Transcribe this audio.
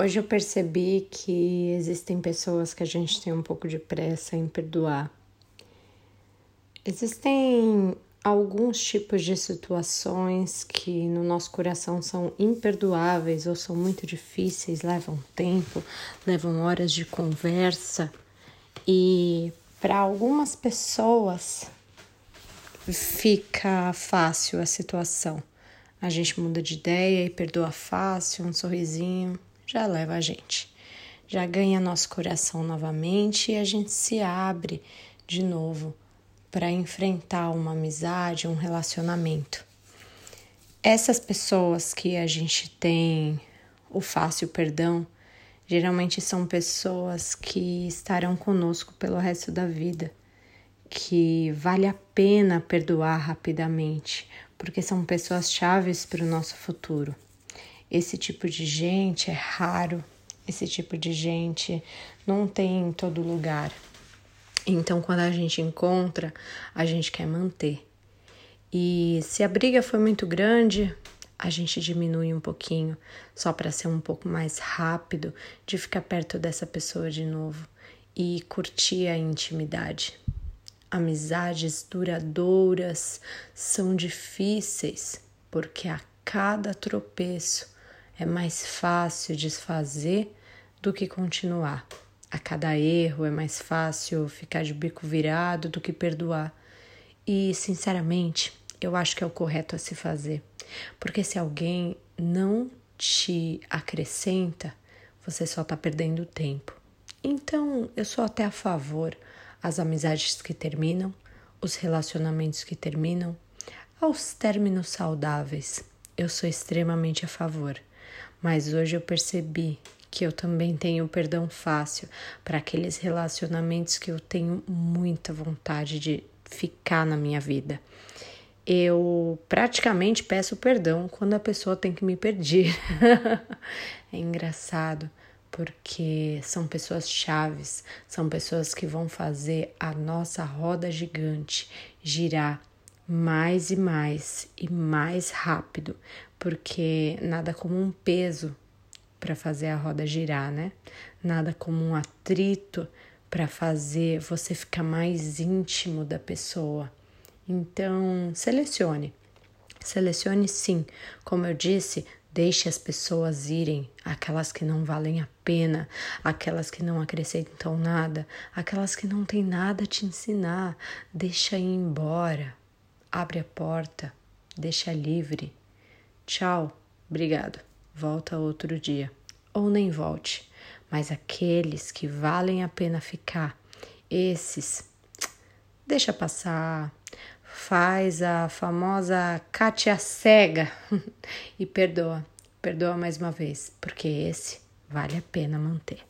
Hoje eu percebi que existem pessoas que a gente tem um pouco de pressa em perdoar. Existem alguns tipos de situações que no nosso coração são imperdoáveis ou são muito difíceis, levam tempo, levam horas de conversa e para algumas pessoas fica fácil a situação. A gente muda de ideia e perdoa fácil, um sorrisinho já leva a gente. Já ganha nosso coração novamente e a gente se abre de novo para enfrentar uma amizade, um relacionamento. Essas pessoas que a gente tem o fácil perdão, geralmente são pessoas que estarão conosco pelo resto da vida, que vale a pena perdoar rapidamente, porque são pessoas chaves para o nosso futuro. Esse tipo de gente é raro, esse tipo de gente não tem em todo lugar. Então, quando a gente encontra, a gente quer manter. E se a briga foi muito grande, a gente diminui um pouquinho, só para ser um pouco mais rápido de ficar perto dessa pessoa de novo e curtir a intimidade. Amizades duradouras são difíceis porque a cada tropeço é mais fácil desfazer do que continuar. A cada erro é mais fácil ficar de bico virado do que perdoar. E, sinceramente, eu acho que é o correto a se fazer. Porque se alguém não te acrescenta, você só está perdendo tempo. Então, eu sou até a favor as amizades que terminam, os relacionamentos que terminam, aos términos saudáveis. Eu sou extremamente a favor mas hoje eu percebi que eu também tenho perdão fácil para aqueles relacionamentos que eu tenho muita vontade de ficar na minha vida. Eu praticamente peço perdão quando a pessoa tem que me pedir. é engraçado porque são pessoas chaves, são pessoas que vão fazer a nossa roda gigante girar mais e mais e mais rápido, porque nada como um peso para fazer a roda girar, né? Nada como um atrito para fazer você ficar mais íntimo da pessoa. Então, selecione. Selecione sim. Como eu disse, deixe as pessoas irem, aquelas que não valem a pena, aquelas que não acrescentam nada, aquelas que não têm nada a te ensinar. Deixa ir embora. Abre a porta, deixa livre. Tchau, obrigado. Volta outro dia. Ou nem volte. Mas aqueles que valem a pena ficar, esses, deixa passar. Faz a famosa Kátia cega e perdoa. Perdoa mais uma vez, porque esse vale a pena manter.